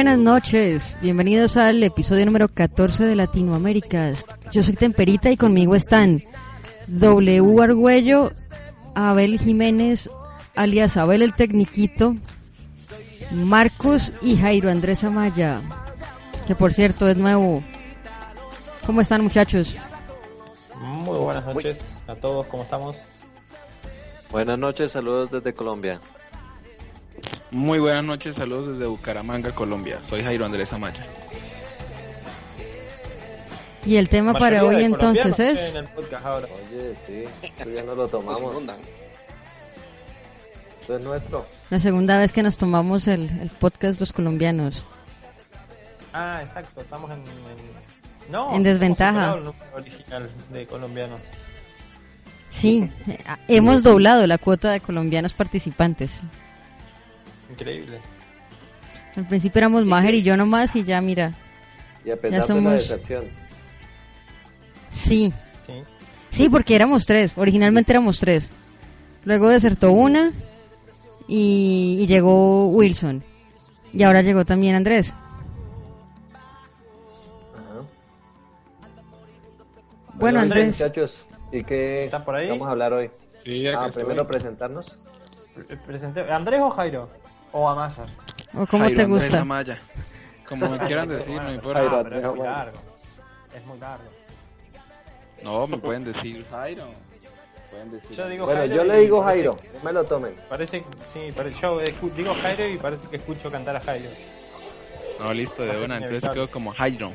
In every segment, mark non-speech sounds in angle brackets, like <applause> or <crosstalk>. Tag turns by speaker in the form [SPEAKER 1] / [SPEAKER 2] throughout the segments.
[SPEAKER 1] Buenas noches, bienvenidos al episodio número 14 de Latinoamérica. Yo soy Temperita y conmigo están W. Argüello, Abel Jiménez, alias Abel el Tecniquito, Marcos y Jairo Andrés Amaya, que por cierto es nuevo. ¿Cómo están muchachos?
[SPEAKER 2] Muy buenas noches a todos, ¿cómo estamos?
[SPEAKER 3] Buenas noches, saludos desde Colombia.
[SPEAKER 4] Muy buenas noches, saludos desde Bucaramanga, Colombia. Soy Jairo Andrés Amaya.
[SPEAKER 1] Y el tema para hoy entonces es...
[SPEAKER 2] en.
[SPEAKER 3] Oye, sí, esto ya no lo tomamos. Esto es nuestro.
[SPEAKER 1] La segunda vez que nos tomamos el, el podcast los colombianos.
[SPEAKER 2] Ah, exacto, estamos en... en- No,
[SPEAKER 1] En desventaja.
[SPEAKER 2] el número original de colombianos.
[SPEAKER 1] Sí, <laughs> hemos doblado la cuota de colombianos participantes.
[SPEAKER 2] Increíble.
[SPEAKER 1] Al principio éramos Majer y yo nomás y ya mira,
[SPEAKER 3] Y a pesar de
[SPEAKER 1] somos-
[SPEAKER 3] la deserción.
[SPEAKER 1] sí,
[SPEAKER 2] Sí.
[SPEAKER 1] sí porque éramos tres, originalmente éramos tres. Luego desertó una y, y llegó Wilson. Y ahora llegó también Andrés.
[SPEAKER 3] Ajá.
[SPEAKER 1] Bueno,
[SPEAKER 2] Andrés,
[SPEAKER 1] Andrés,
[SPEAKER 3] Muchachos, ¿y qué
[SPEAKER 2] ¿Está por ahí?
[SPEAKER 3] vamos a hablar hoy?
[SPEAKER 4] Sí,
[SPEAKER 3] Ah,
[SPEAKER 4] estoy.
[SPEAKER 3] primero presentarnos.
[SPEAKER 2] Pre- presenté- ¿Andrés o Jairo? ¿O Amaya?
[SPEAKER 1] ¿o cómo
[SPEAKER 4] Jairo
[SPEAKER 1] te gusta?
[SPEAKER 4] Amaya. Como <laughs> quieran decir, no importa.
[SPEAKER 3] Jairo
[SPEAKER 2] pero es muy largo. Es muy largo.
[SPEAKER 4] No, me pueden decir Jairo. Pueden decir.
[SPEAKER 2] Yo digo
[SPEAKER 3] Bueno,
[SPEAKER 2] Jairo
[SPEAKER 3] yo le digo Jairo, no me lo tomen.
[SPEAKER 2] Parece, sí, parece, yo digo Jairo y parece que escucho cantar a Jairo.
[SPEAKER 4] No, listo, de
[SPEAKER 2] es
[SPEAKER 4] Entonces quedo como Jairo.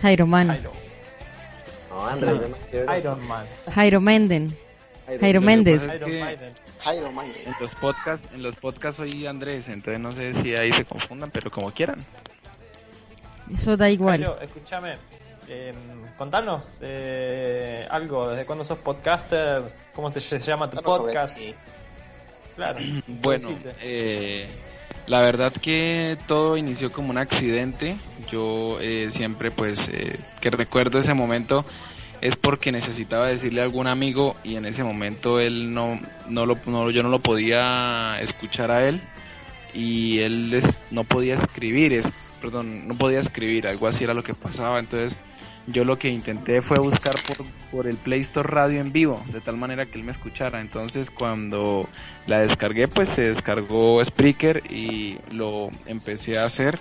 [SPEAKER 1] Jairo Man,
[SPEAKER 2] Jairo.
[SPEAKER 3] No, Andrés, chévere.
[SPEAKER 2] Iron Man.
[SPEAKER 1] Jairo Menden, Jairo
[SPEAKER 4] que
[SPEAKER 1] Méndez.
[SPEAKER 2] Maiden.
[SPEAKER 4] en los podcasts, en los podcasts soy Andrés, entonces no sé si ahí se confundan, pero como quieran.
[SPEAKER 1] eso da igual.
[SPEAKER 2] Jairo, escúchame. eh, contanos eh, algo. ¿Desde cuándo sos podcaster? ¿Cómo te, se llama tu podcast? Claro. <clears throat>
[SPEAKER 4] Bueno,
[SPEAKER 2] decirte.
[SPEAKER 4] eh, la verdad que todo inició como un accidente. Yo eh, siempre, pues, eh, que recuerdo ese momento es porque necesitaba decirle a algún amigo y en ese momento él no, no lo, no- yo no lo podía escuchar a él y él es- no podía escribir, es, perdón, no podía escribir, algo así era lo que pasaba. Entonces yo lo que intenté fue buscar por, por el Play Store Radio en vivo, de tal manera que él me escuchara. Entonces cuando la descargué, pues se descargó Spreaker y lo empecé a hacer.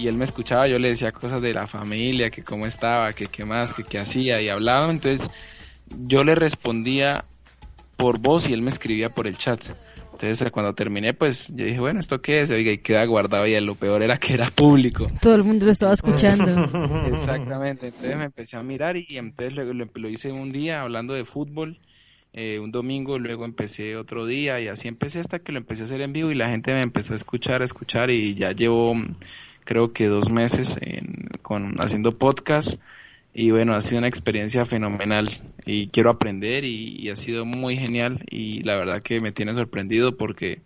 [SPEAKER 4] Y él me escuchaba, yo le decía cosas de la familia, que cómo estaba, que qué más, que qué hacía y hablaba. Entonces yo le respondía por voz y él me escribía por el chat. Entonces cuando terminé, pues yo dije, bueno, ¿esto qué es? Oiga, y queda guardado y lo peor era que era público.
[SPEAKER 1] Todo el mundo lo estaba escuchando. <laughs>
[SPEAKER 4] Exactamente, entonces me empecé a mirar y entonces luego lo, lo hice un día hablando de fútbol, eh, un domingo, luego empecé otro día y así empecé hasta que lo empecé a hacer en vivo y la gente me empezó a escuchar, a escuchar y ya llevo creo que dos meses en- con, haciendo podcast y bueno, ha sido una experiencia fenomenal y quiero aprender y, y ha sido muy genial y la verdad que me tiene sorprendido porque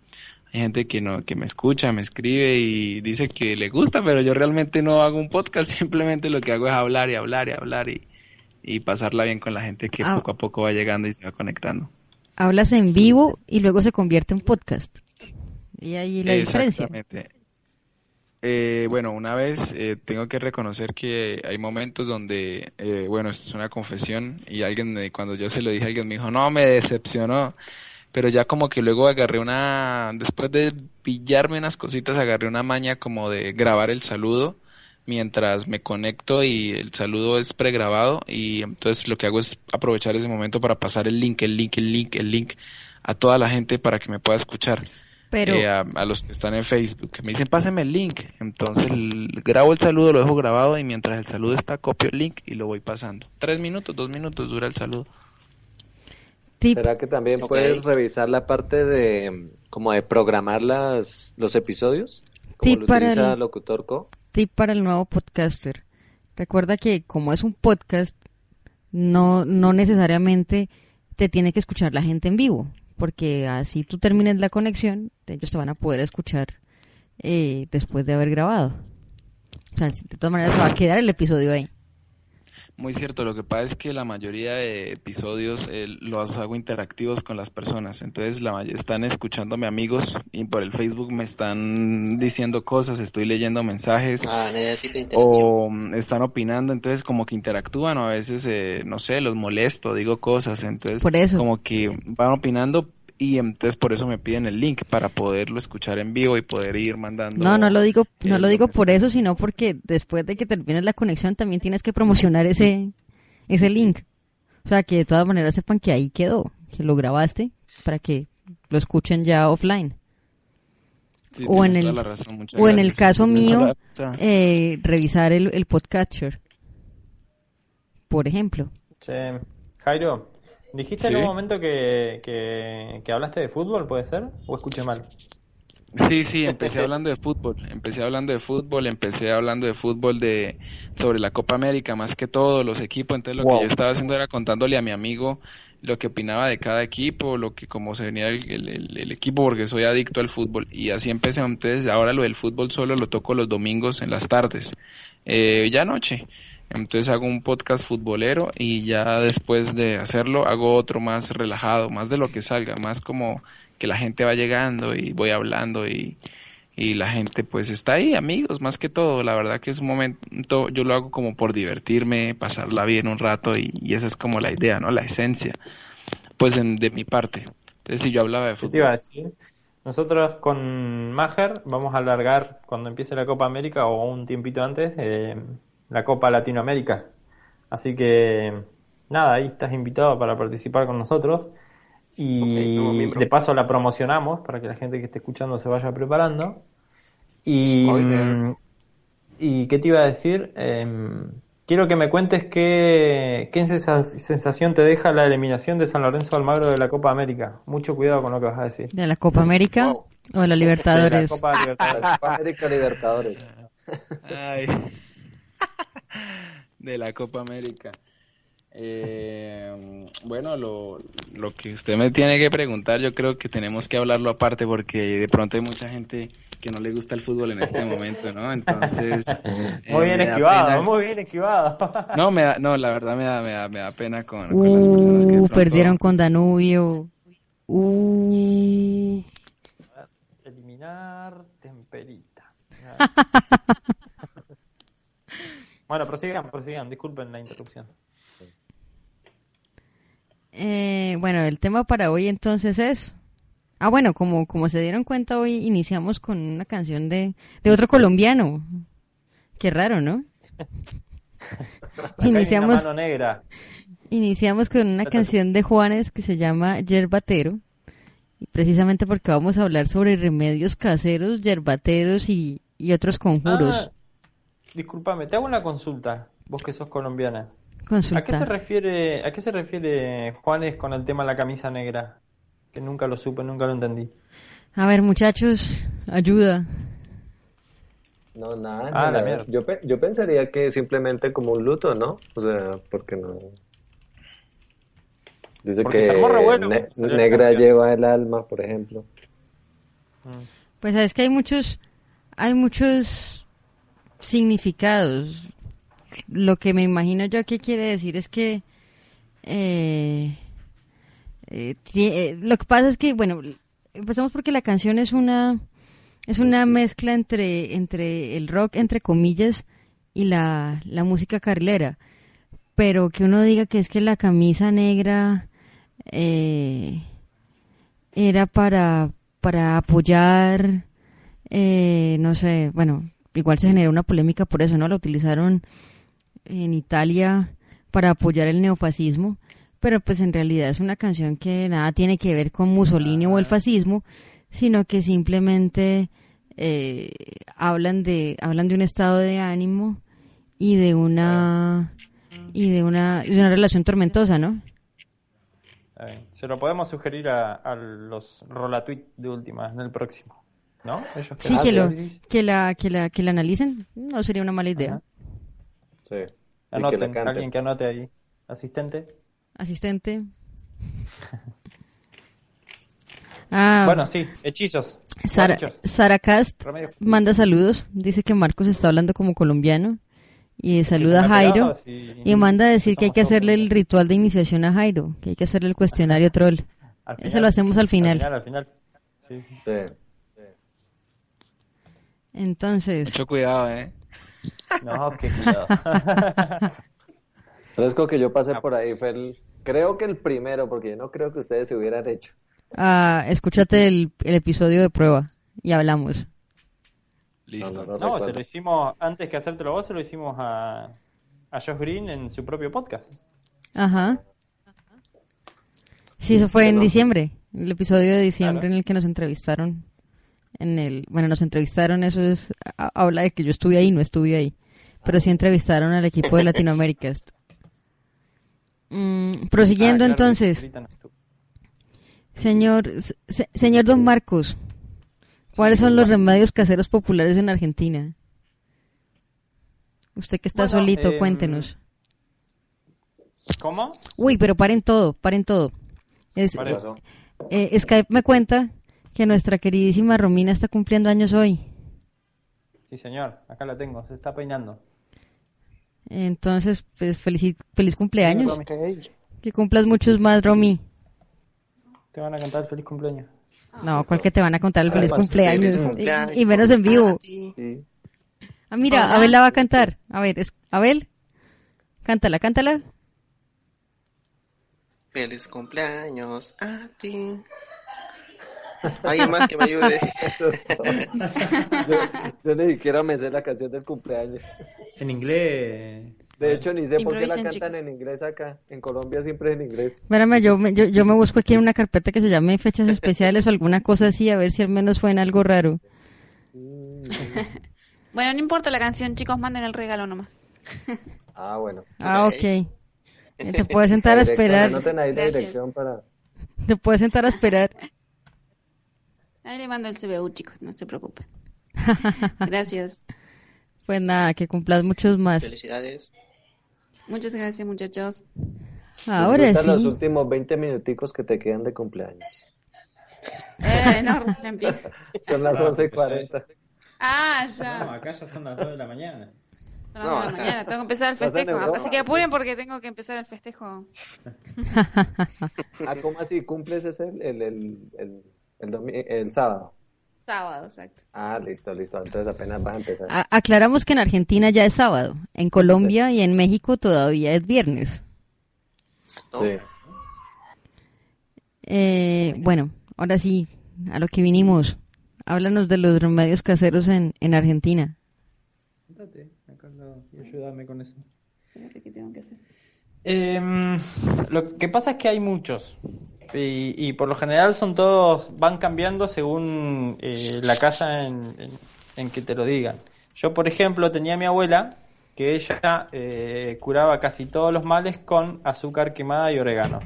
[SPEAKER 4] hay gente que no que me escucha, me escribe y dice que le gusta, pero yo realmente no hago un podcast, <laughs> simplemente lo que hago es hablar y hablar y hablar y, y pasarla bien con la gente que
[SPEAKER 1] Ah.
[SPEAKER 4] poco a poco va llegando y se va conectando.
[SPEAKER 1] Hablas en vivo y luego se convierte en podcast. Y ahí la diferencia.
[SPEAKER 4] Exactamente. Eh, bueno, una vez eh, tengo que reconocer que hay momentos donde, eh, bueno, esto es una confesión y alguien, me- cuando yo se lo dije, alguien me dijo, no, me decepcionó. Pero ya como que luego agarré una, después de pillarme unas cositas, agarré una maña como de grabar el saludo mientras me conecto y el saludo es pregrabado y entonces lo que hago es aprovechar ese momento para pasar el link, el link, el link, el link a toda la gente para que me pueda escuchar.
[SPEAKER 1] Pero...
[SPEAKER 4] Eh, a, los que están en Facebook. Me dicen, páseme el link. Entonces grabo el saludo, lo dejo grabado y mientras el saludo está, copio el link y lo voy pasando. Tres minutos, dos minutos dura el saludo.
[SPEAKER 3] ¿Será que también puedes revisar la parte de como de programar las, los episodios?
[SPEAKER 1] Como tip para el, Locutor Co. Tip para el nuevo podcaster. Recuerda que como es un podcast, no, no necesariamente te tiene que escuchar la gente en vivo, porque así tú termines la conexión, ellos te van a poder escuchar eh, después de haber grabado. O sea, de todas maneras se va a quedar el episodio ahí.
[SPEAKER 4] Muy cierto, lo que pasa es que la mayoría de episodios eh, los hago interactivos con las personas, entonces la, están escuchándome amigos y por el Facebook me están diciendo cosas, estoy leyendo mensajes
[SPEAKER 5] ah,
[SPEAKER 4] o están opinando, entonces como que interactúan o a veces, eh, no sé, los molesto, digo cosas, entonces como que van opinando y entonces por eso me piden el link para poderlo escuchar en vivo y poder ir mandando.
[SPEAKER 1] No, no lo digo, no lo digo por eso, sino porque después de que termines la conexión también tienes que promocionar ese ese link. O sea, que de todas maneras sepan que ahí quedó, que lo grabaste para que lo escuchen ya offline. o en el o en el caso mío eh, revisar el, el podcatcher por ejemplo
[SPEAKER 2] sí. Jairo Dijiste en un momento que, que, hablaste de fútbol, ¿puede ser? ¿O escuché mal?
[SPEAKER 4] Sí, sí, empecé hablando de fútbol, empecé hablando de fútbol, empecé hablando de fútbol de sobre la Copa América, más que todo, los equipos, entonces lo que yo estaba haciendo era contándole a mi amigo lo que opinaba de cada equipo, lo que como se venía el, equipo, porque soy adicto al fútbol, y así empecé, entonces ahora lo del fútbol solo lo toco los domingos en las tardes, eh, ya anoche, entonces hago un podcast futbolero y ya después de hacerlo hago otro más relajado, más de lo que salga, más como que la gente va llegando y voy hablando y, y la gente pues está ahí, amigos, más que todo. La verdad que es un momento, yo lo hago como por divertirme, pasarla bien un rato y, esa es como la idea, ¿no? La esencia, pues de mi parte. Entonces si yo hablaba de fútbol.
[SPEAKER 2] te iba a decir? Nosotros con Maher vamos a alargar cuando empiece la Copa América o un tiempito antes. Eh, la Copa Latinoamérica. Así que nada, ahí estás invitado para participar con nosotros. Y de paso la promocionamos para que la gente que esté escuchando se vaya preparando. Y, y qué te iba a decir, em, quiero que me cuentes qué, qué sensación te deja la eliminación de San Lorenzo Almagro de la Copa América. Mucho cuidado con lo que vas a decir.
[SPEAKER 1] ¿De la Copa América o de la Libertadores? <laughs>
[SPEAKER 3] De la Copa Libertadores. <laughs> Copa América Libertadores.
[SPEAKER 4] Ay de la Copa América. Eh, bueno, lo, lo que usted me tiene que preguntar, yo creo que tenemos que hablarlo aparte porque de pronto hay mucha gente que no le gusta el fútbol en este momento, ¿no? Entonces... <laughs>
[SPEAKER 2] muy bien eh, esquivado, muy bien esquivado. <laughs>
[SPEAKER 4] no, me da, no, la verdad me da, me da, me da pena con,
[SPEAKER 1] las personas que... Uh, perdieron con Danubio. Uh.
[SPEAKER 2] Eliminar Temperita. <laughs> Bueno, prosigan, prosigan, disculpen la interrupción.
[SPEAKER 1] Eh, bueno, el tema para hoy entonces es... Ah, bueno, como, como se dieron cuenta hoy iniciamos con una canción de, de otro colombiano. Qué raro, ¿no?
[SPEAKER 2] iniciamos, negra.
[SPEAKER 1] iniciamos con una canción de Juanes que se llama Yerbatero. Y precisamente porque vamos a hablar sobre remedios caseros, yerbateros y, y otros conjuros. Ah,
[SPEAKER 2] discúlpame, te hago una consulta, vos que sos colombiana.
[SPEAKER 1] Consulta.
[SPEAKER 2] ¿A qué se refiere, a qué se refiere Juanes con el tema de la camisa negra? Que nunca lo supe, nunca lo entendí.
[SPEAKER 1] A ver, muchachos, ayuda.
[SPEAKER 3] No, nada. Ah, yo, yo pensaría que simplemente como un luto, ¿no? O sea, porque no. Dice que negra lleva el alma, por ejemplo.
[SPEAKER 1] Pues sabes que hay muchos, hay muchos significados. Lo que me imagino yo que quiere decir es que eh, eh, eh, lo que pasa es que, bueno, empezamos porque la canción es una es una mezcla entre entre el rock entre comillas y la, la música carrilera, pero que uno diga que es que la camisa negra era para para apoyar no sé, bueno, igual se generó una polémica por eso, ¿no? La utilizaron en Italia para apoyar el neofascismo, pero pues en realidad es una canción que nada tiene que ver con Mussolini o el fascismo, sino que simplemente eh, hablan de hablan de un estado de ánimo y de una y de una, de una relación tormentosa, ¿no?
[SPEAKER 2] Se lo podemos sugerir a, los rolatweet de última en el próximo, ¿no?
[SPEAKER 1] sí, que, lo, que, la, que, la, que la analicen, no sería una mala idea.
[SPEAKER 2] Sí. Anoten, alguien que anote ahí. Asistente.
[SPEAKER 1] Asistente. <laughs> ah,
[SPEAKER 2] bueno, sí, hechizos.
[SPEAKER 1] Sara, Cast manda saludos. Dice que Marcos está hablando como colombiano. Y saluda a Jairo. Y manda a decir que hay que hacerle el ritual de iniciación a Jairo. Que hay que hacerle el cuestionario troll. Eso lo hacemos al final.
[SPEAKER 2] Al final, Sí, sí.
[SPEAKER 1] Entonces.
[SPEAKER 4] Mucho cuidado, eh.
[SPEAKER 2] No, qué cuidado. <laughs>
[SPEAKER 3] Fresco que yo pasé ah. por ahí fue el, creo que el primero, porque yo no creo que ustedes se hubieran hecho.
[SPEAKER 1] Ah, escúchate el, el episodio de prueba y hablamos.
[SPEAKER 2] Listo. No, se lo hicimos, antes que hacértelo vos, se lo hicimos a, a Josh Green en su propio podcast.
[SPEAKER 1] Ajá. Sí, eso fue en diciembre, el episodio de diciembre en el que nos entrevistaron. En el, bueno, nos entrevistaron, eso es, habla de que yo estuve ahí, no estuve ahí, pero sí entrevistaron al equipo de Latinoamérica. <laughs> Mm, prosiguiendo ah, entonces, señor, señor Don Marcos, ¿cuáles son los remedios caseros populares en Argentina? Usted que está solito, em, cuéntenos.
[SPEAKER 2] ¿Cómo?
[SPEAKER 1] Uy, pero paren todo, paren todo. Es, eh, eh, Skype me cuenta que nuestra queridísima Romina está cumpliendo años hoy.
[SPEAKER 2] Sí, señor, acá la tengo, se está peinando.
[SPEAKER 1] Entonces, pues feliz, feliz cumpleaños. Que cumplas muchos más, Romy.
[SPEAKER 2] Te van a cantar feliz cumpleaños.
[SPEAKER 1] No, ¿cuál que te van a contar el feliz cumpleaños? Y, menos en vivo. Ah, mira, Abel la va a cantar. A ver, es, Abel, cántala, cántala.
[SPEAKER 5] Feliz cumpleaños a ti. Alguien más que me ayude. <laughs>
[SPEAKER 3] yo, ni siquiera me sé la canción del cumpleaños.
[SPEAKER 2] En inglés.
[SPEAKER 3] De hecho, ni sé por qué la cantan en inglés acá. En Colombia siempre es en inglés.
[SPEAKER 1] Espérame, yo me, yo, yo me busco aquí en una carpeta que se llame fechas especiales o alguna cosa así, a ver si al menos fue en algo raro.
[SPEAKER 6] bueno, no importa la canción, chicos, manden el regalo nomás.
[SPEAKER 3] ah, bueno.
[SPEAKER 1] Ah, ok. Te puedes sentar a esperar.
[SPEAKER 3] ahí la dirección para...
[SPEAKER 1] Te puedes sentar a esperar.
[SPEAKER 6] Ahí le mando el CBU, chicos, no se preocupen. <laughs> Gracias.
[SPEAKER 1] Pues nada, que cumplas muchos más.
[SPEAKER 5] Felicidades.
[SPEAKER 6] Muchas gracias, muchachos.
[SPEAKER 1] Ahora sí.
[SPEAKER 3] los últimos 20 minuticos que te quedan de cumpleaños.
[SPEAKER 6] Eh, no, recién empieza. <laughs>
[SPEAKER 3] Son las 11.40.
[SPEAKER 6] Ah, ya.
[SPEAKER 2] No, acá ya son las 2 de la mañana.
[SPEAKER 6] Son las 2 de la mañana, tengo que empezar el festejo. Así que apuren porque tengo que empezar el festejo.
[SPEAKER 3] ah, ¿cómo así? ¿Cumples ese el, el, el, el, el sábado?
[SPEAKER 6] Sábado, exacto.
[SPEAKER 3] Ah, listo, listo. Entonces apenas vas a empezar.
[SPEAKER 1] aclaramos que en Argentina ya es sábado. En Colombia y en México todavía es viernes.
[SPEAKER 3] Sí.
[SPEAKER 1] Eh, bueno, ahora sí, a lo que vinimos. Háblanos de los remedios caseros en, en Argentina.
[SPEAKER 2] ayúdame con eso. ¿Qué tengo que hacer? Eh, lo que pasa es que hay muchos. Y, por lo general son todos, van cambiando según eh, la casa en, que te lo digan. Yo, por ejemplo, tenía a mi abuela que ella eh, curaba casi todos los males con azúcar quemada y orégano.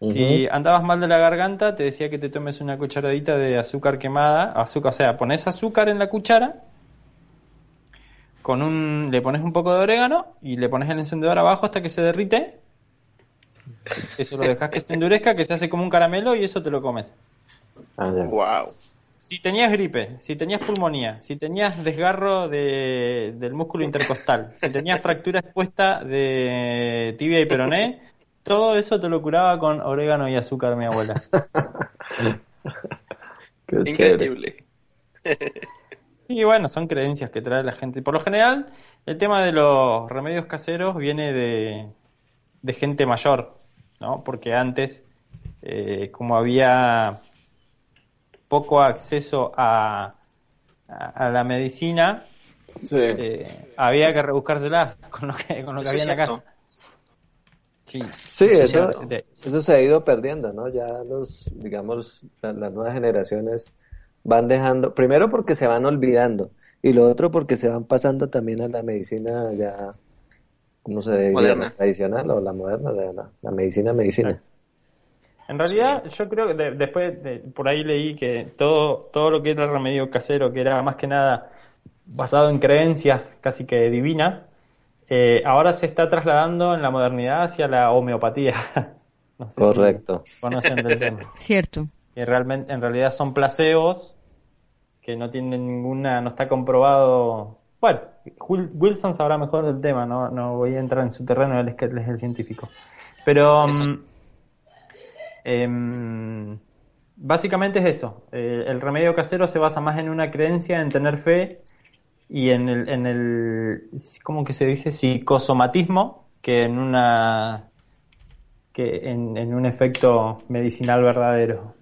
[SPEAKER 2] Si andabas mal de la garganta, te decía que te tomes una cucharadita de azúcar quemada, azúcar, o sea, pones azúcar en la cuchara, con un, le pones un poco de orégano y le pones el encendedor abajo hasta que se derrite eso lo dejas que se endurezca, que se hace como un caramelo y eso te lo comes.
[SPEAKER 5] wow.
[SPEAKER 2] Ah, si tenías gripe, si tenías pulmonía, si tenías desgarro de, del músculo intercostal, si tenías fractura expuesta de tibia y peroné, todo eso te lo curaba con orégano y azúcar mi abuela. <laughs>
[SPEAKER 5] Increíble.
[SPEAKER 2] Y bueno, son creencias que trae la gente. Por lo general, el tema de los remedios caseros viene de, de gente mayor, ¿no? Porque antes, eh, como había poco acceso a, a, la medicina, eh, había que rebuscársela con lo que, con lo que había en la casa.
[SPEAKER 3] Sí, sí eso, eso se ha ido perdiendo, ¿no? Ya los, digamos, las nuevas generaciones van dejando, primero porque se van olvidando y lo otro porque se van pasando también a la medicina ya, ¿cómo se diría? La tradicional o la moderna, la, medicina, medicina.
[SPEAKER 2] En realidad, yo creo que después, de, por ahí leí que todo, todo lo que era remedio casero, que era más que nada basado en creencias casi que divinas, eh, ahora se está trasladando en la modernidad hacia la homeopatía. <laughs>
[SPEAKER 3] Correcto.
[SPEAKER 2] conocen del tema. <laughs>
[SPEAKER 1] Cierto.
[SPEAKER 2] Que realmente, en realidad son placebos que no tienen ninguna, no está comprobado. Bueno, Wilson sabrá mejor del tema, no, no voy a entrar en su terreno, él es, que él es el científico. Pero eh, básicamente es eso. Eh, el remedio casero se basa más en una creencia, en tener fe y en el, en el ¿cómo que se dice? psicosomatismo que en una que en, en un efecto medicinal verdadero.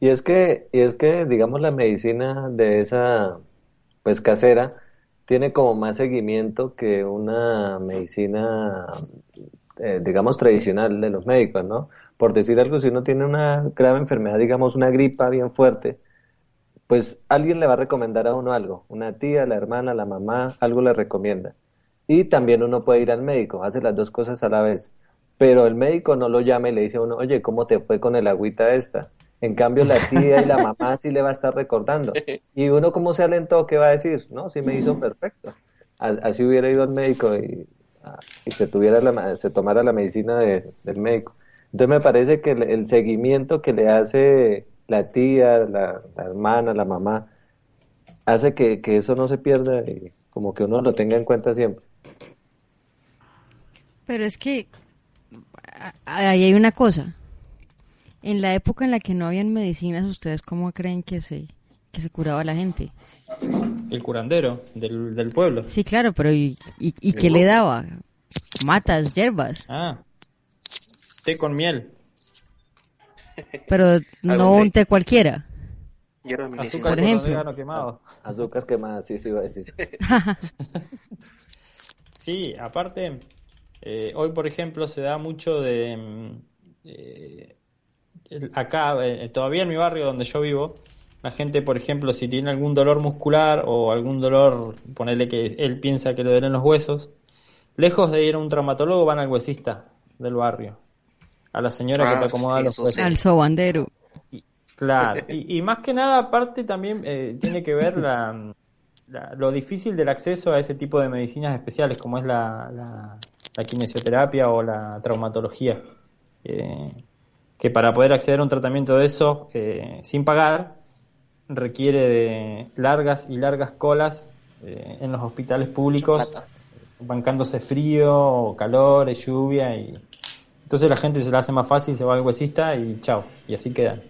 [SPEAKER 3] Y es que, y es que, digamos, la medicina de esa, pues casera, tiene como más seguimiento que una medicina, eh, digamos, tradicional de los médicos, ¿no? Por decir algo, si uno tiene una grave enfermedad, digamos, una gripa bien fuerte, pues alguien le va a recomendar a uno algo, una tía, la hermana, la mamá, algo le recomienda. Y también uno puede ir al médico, hace las dos cosas a la vez. Pero el médico no lo llama y le dice a uno, oye, ¿cómo te fue con el agüita esta? En cambio, la <laughs> tía y la mamá sí le va a estar recordando. <laughs> Y uno, como se alentó, ¿qué va a decir? No, sí me hizo perfecto. Así hubiera ido al médico y, se, tuviera la, se tomara la medicina del médico. Entonces, me parece que el seguimiento que le hace la tía, la, hermana, la mamá, hace que, eso no se pierda y como que uno lo tenga en cuenta siempre.
[SPEAKER 1] Pero es que ahí hay una cosa. En la época en la que no habían medicinas, ¿ustedes cómo creen que se, que se curaba la gente?
[SPEAKER 2] El curandero del, del pueblo.
[SPEAKER 1] Sí, claro, pero ¿y, y, qué le daba? Matas, hierbas.
[SPEAKER 2] Ah, té con miel.
[SPEAKER 1] Pero <laughs> no un té cualquiera.
[SPEAKER 2] Azúcar por ejemplo. quemado.
[SPEAKER 3] Azúcar quemado, sí, sí, iba a decir. <laughs>
[SPEAKER 2] sí, aparte, eh, hoy por ejemplo se da mucho de... Mm, eh, acá, eh, todavía en mi barrio donde yo vivo, la gente, por ejemplo, si tiene algún dolor muscular o algún dolor, ponerle que él piensa que le duelen los huesos, lejos de ir a un traumatólogo van al huesista del barrio a la señora que te ah, acomoda los huesos.
[SPEAKER 1] Al sobandero.
[SPEAKER 2] claro, y, más que nada, aparte también eh, tiene que ver la, lo difícil del acceso a ese tipo de medicinas especiales, como es la, la, kinesioterapia o la traumatología. Eh, que para poder acceder a un tratamiento de eso eh, sin pagar requiere de largas y largas colas en los hospitales públicos, bancándose frío, calor, lluvia y entonces la gente se la hace más fácil, se va al huesista y chao, y así quedan.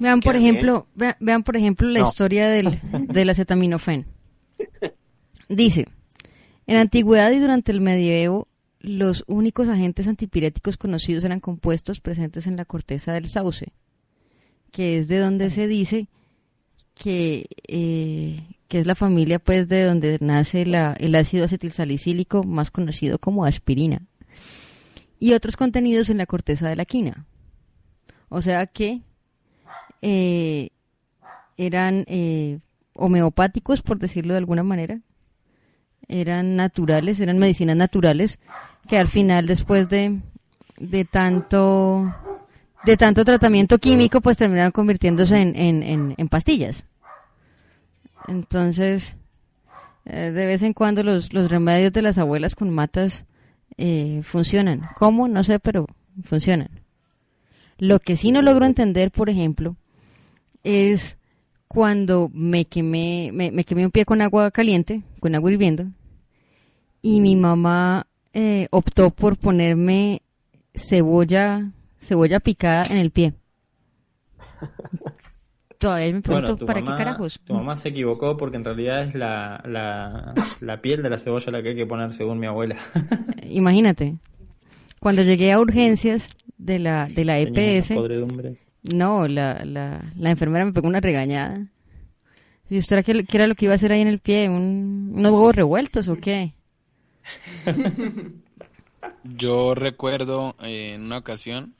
[SPEAKER 1] Vean por ejemplo, vean, por ejemplo la historia del, <laughs> del acetaminofén. Dice, en antigüedad y durante el medievo, los únicos agentes antipiréticos conocidos eran compuestos presentes en la corteza del sauce, que es de donde se dice que, eh, que es la familia pues de donde nace el ácido acetilsalicílico más conocido como aspirina y otros contenidos en la corteza de la quina. O sea que eh, eran eh, homeopáticos, por decirlo de alguna manera, eran naturales, eran medicinas naturales que al final después de, de tanto de tanto tratamiento químico pues terminaron convirtiéndose en, en, en pastillas. Entonces, eh, de vez en cuando los, los remedios de las abuelas con matas eh, funcionan. ¿Cómo? No sé, pero funcionan. Lo que sí no logro entender, por ejemplo, es cuando me quemé, me, quemé un pie con agua caliente, con agua hirviendo, y mi mamá eh, optó por ponerme cebolla, cebolla picada en el pie. <laughs> Todavía me pregunto, ¿para qué carajos?
[SPEAKER 2] Tu mamá se equivocó porque en realidad es la, la, piel de la cebolla la que hay que poner según mi abuela. <laughs>
[SPEAKER 1] Imagínate, cuando llegué a urgencias de la, de la EPS, no, la, la, la enfermera me pegó una regañada. ¿Y usted qué, qué, era lo que iba a hacer ahí en el pie? ¿Un, ¿Unos huevos revueltos o qué? <laughs>
[SPEAKER 4] Yo recuerdo eh, en una ocasión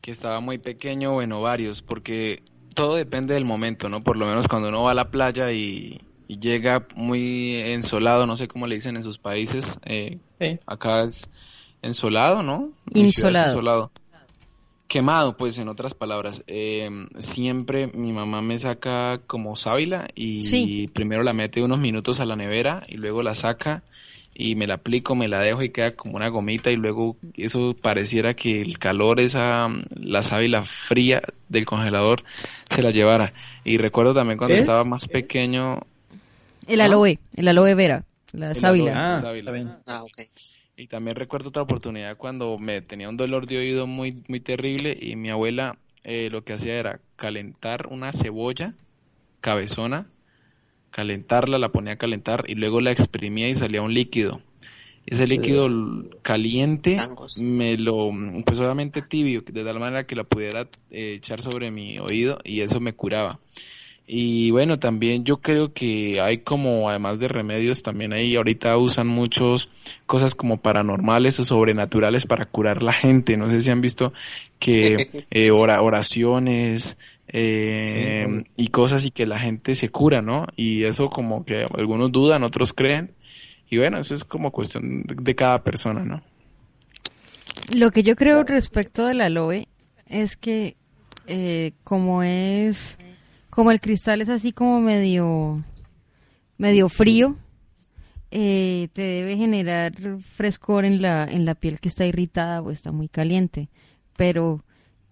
[SPEAKER 4] que estaba muy pequeño, bueno, varios, porque todo depende del momento, ¿no? Por lo menos cuando uno va a la playa y, y llega muy ensolado, no sé cómo le dicen en sus países, eh,
[SPEAKER 2] Sí.
[SPEAKER 4] acá es ensolado, ¿no?
[SPEAKER 1] Insolado.
[SPEAKER 4] ensolado. Quemado, pues en otras palabras. Eh, siempre mi mamá me saca como sábila y
[SPEAKER 1] Sí.
[SPEAKER 4] primero la mete unos minutos a la nevera y luego la saca y me la aplico, me la dejo y queda como una gomita y luego eso pareciera que el calor, esa, la sábila fría del congelador se la llevara. Y recuerdo también cuando
[SPEAKER 2] ¿Es?
[SPEAKER 4] estaba más pequeño,
[SPEAKER 1] El aloe, el aloe vera, la
[SPEAKER 4] El
[SPEAKER 1] sábila.
[SPEAKER 4] aloe.
[SPEAKER 2] Ah,
[SPEAKER 4] Sábila.
[SPEAKER 2] está bien.
[SPEAKER 5] Ah, ok.
[SPEAKER 4] Y también recuerdo otra oportunidad cuando me tenía un dolor de oído muy, muy terrible y mi abuela eh, lo que hacía era calentar una cebolla cabezona, calentarla, la ponía a calentar y luego la exprimía y salía un líquido. Ese líquido caliente
[SPEAKER 5] Tangos.
[SPEAKER 4] me lo, pues obviamente tibio, de tal manera que la pudiera eh, echar sobre mi oído y eso me curaba. Y bueno, también yo creo que hay como, además de remedios, también ahí ahorita usan muchos cosas como paranormales o sobrenaturales para curar la gente. No sé si han visto que <laughs> eh, ora- oraciones eh, y cosas y que la gente se cura, ¿no? Y eso como que algunos dudan, otros creen. Y bueno, eso es como cuestión de, de cada persona, ¿no?
[SPEAKER 1] Lo que yo creo respecto del aloe es que eh, como es, como el cristal es así como medio, medio frío, eh, te debe generar frescor en la, en la piel que está irritada o está muy caliente. Pero,